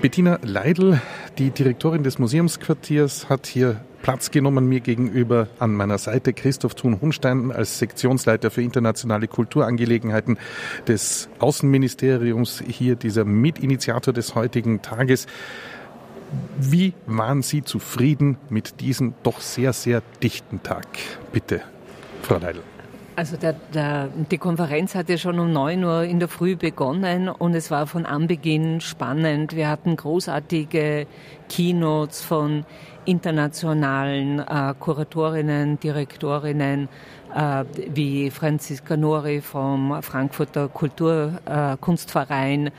Bettina Leidl, die Direktorin des Museumsquartiers, hat hier Platz genommen mir gegenüber an meiner Seite Christoph Thun-Hunstein als Sektionsleiter für internationale Kulturangelegenheiten des Außenministeriums, hier dieser Mitinitiator des heutigen Tages. Wie waren Sie zufrieden mit diesem doch sehr, sehr dichten Tag? Bitte, Frau Leidl. Also der, der, die Konferenz hat ja schon um neun Uhr in der Früh begonnen und es war von Anbeginn spannend. Wir hatten großartige Keynotes von internationalen äh, Kuratorinnen, Direktorinnen äh, wie Franziska Nori vom Frankfurter Kulturkunstverein, äh,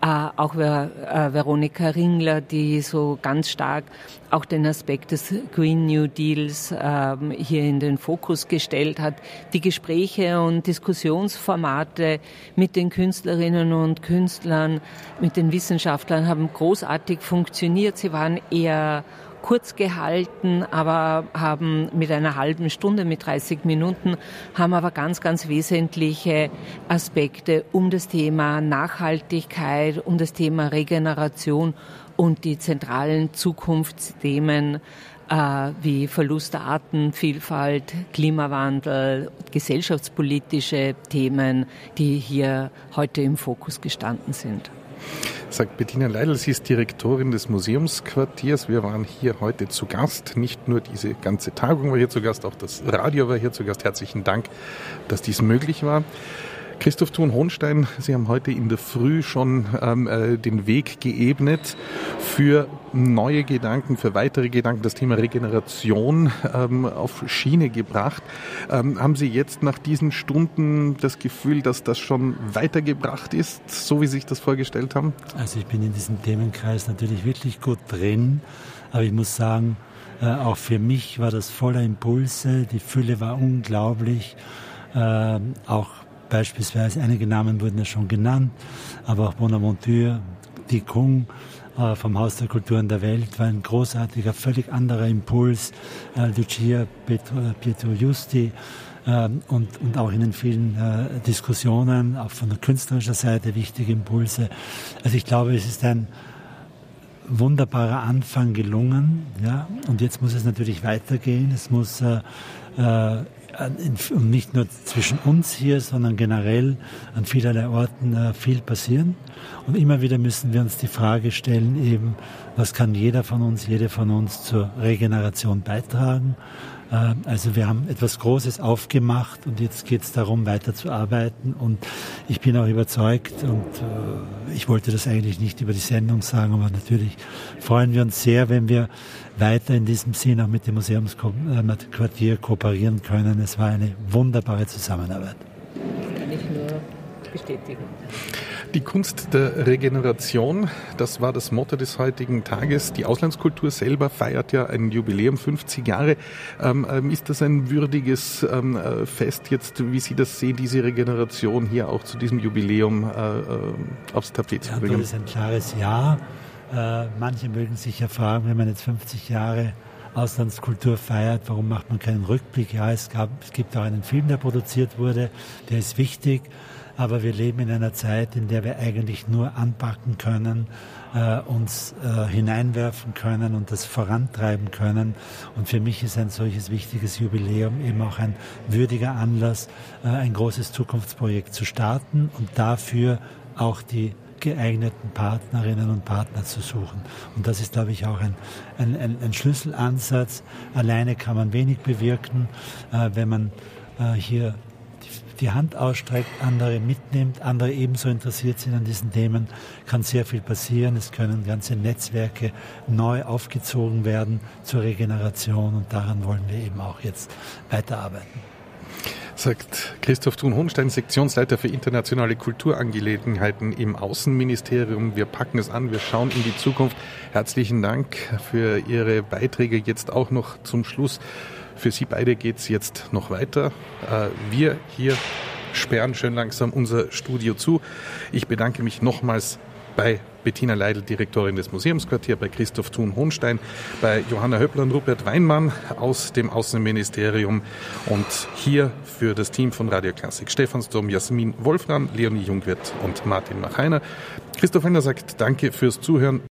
äh, auch Ver, äh, Veronika Ringler, die so ganz stark auch den Aspekt des Green New Deals ähm, hier in den Fokus gestellt hat. Die Gespräche und Diskussionsformate mit den Künstlerinnen und Künstlern, mit den Wissenschaftlern haben großartig funktioniert. Sie waren eher kurz gehalten, aber haben mit einer halben Stunde, mit 30 Minuten, haben aber ganz, ganz wesentliche Aspekte um das Thema Nachhaltigkeit, um das Thema Regeneration und die zentralen Zukunftsthemen äh, wie Verlust der Artenvielfalt, Klimawandel, gesellschaftspolitische Themen, die hier heute im Fokus gestanden sind sagt Bettina Leidl. Sie ist Direktorin des Museumsquartiers. Wir waren hier heute zu Gast. Nicht nur diese ganze Tagung war hier zu Gast, auch das Radio war hier zu Gast. Herzlichen Dank, dass dies möglich war. Christoph Thun-Hohnstein, Sie haben heute in der Früh schon ähm, äh, den Weg geebnet für neue Gedanken, für weitere Gedanken, das Thema Regeneration ähm, auf Schiene gebracht. Ähm, haben Sie jetzt nach diesen Stunden das Gefühl, dass das schon weitergebracht ist, so wie Sie sich das vorgestellt haben? Also ich bin in diesem Themenkreis natürlich wirklich gut drin, aber ich muss sagen, äh, auch für mich war das voller Impulse, die Fülle war unglaublich, äh, auch Beispielsweise einige Namen wurden ja schon genannt, aber auch Bonaventure, die Kung äh, vom Haus der Kulturen der Welt war ein großartiger, völlig anderer Impuls. Äh, Lucia Pietro, Pietro Justi äh, und, und auch in den vielen äh, Diskussionen, auch von der künstlerischen Seite wichtige Impulse. Also ich glaube, es ist ein wunderbarer Anfang gelungen. Ja? Und jetzt muss es natürlich weitergehen. Es muss äh, äh, und nicht nur zwischen uns hier, sondern generell an vielerlei Orten äh, viel passieren. Und immer wieder müssen wir uns die Frage stellen, eben, was kann jeder von uns, jede von uns zur Regeneration beitragen? Äh, also wir haben etwas Großes aufgemacht und jetzt geht es darum, weiterzuarbeiten. Und ich bin auch überzeugt und äh, ich wollte das eigentlich nicht über die Sendung sagen, aber natürlich freuen wir uns sehr, wenn wir weiter in diesem Sinn auch mit dem Museumsquartier kooperieren können. Es war eine wunderbare Zusammenarbeit. Bestätigen. Die Kunst der Regeneration, das war das Motto des heutigen Tages. Die Auslandskultur selber feiert ja ein Jubiläum, 50 Jahre. Ähm, ähm, ist das ein würdiges ähm, äh, Fest jetzt, wie Sie das sehen, diese Regeneration hier auch zu diesem Jubiläum äh, äh aufs Tapet zu bringen? Ja, das ist ein klares Ja. Äh, manche mögen sich ja fragen, wenn man jetzt 50 Jahre Auslandskultur feiert, warum macht man keinen Rückblick? Ja, es, gab, es gibt auch einen Film, der produziert wurde, der ist wichtig. Aber wir leben in einer Zeit, in der wir eigentlich nur anpacken können, äh, uns äh, hineinwerfen können und das vorantreiben können. Und für mich ist ein solches wichtiges Jubiläum eben auch ein würdiger Anlass, äh, ein großes Zukunftsprojekt zu starten und dafür auch die geeigneten Partnerinnen und Partner zu suchen. Und das ist, glaube ich, auch ein, ein, ein Schlüsselansatz. Alleine kann man wenig bewirken, äh, wenn man äh, hier die Hand ausstreckt, andere mitnimmt, andere ebenso interessiert sind an diesen Themen, kann sehr viel passieren. Es können ganze Netzwerke neu aufgezogen werden zur Regeneration und daran wollen wir eben auch jetzt weiterarbeiten sagt Christoph Thun-Hohenstein, Sektionsleiter für internationale Kulturangelegenheiten im Außenministerium. Wir packen es an, wir schauen in die Zukunft. Herzlichen Dank für Ihre Beiträge jetzt auch noch zum Schluss. Für Sie beide geht es jetzt noch weiter. Äh, wir hier sperren schön langsam unser Studio zu. Ich bedanke mich nochmals bei Bettina Leidl, Direktorin des Museumsquartiers, bei Christoph Thun-Hohnstein, bei Johanna Höppler und Rupert Weinmann aus dem Außenministerium und hier für das Team von Radio Klassik Stefan Sturm, Jasmin Wolfram, Leonie Jungwirth und Martin Machainer. Christoph Henner sagt Danke fürs Zuhören.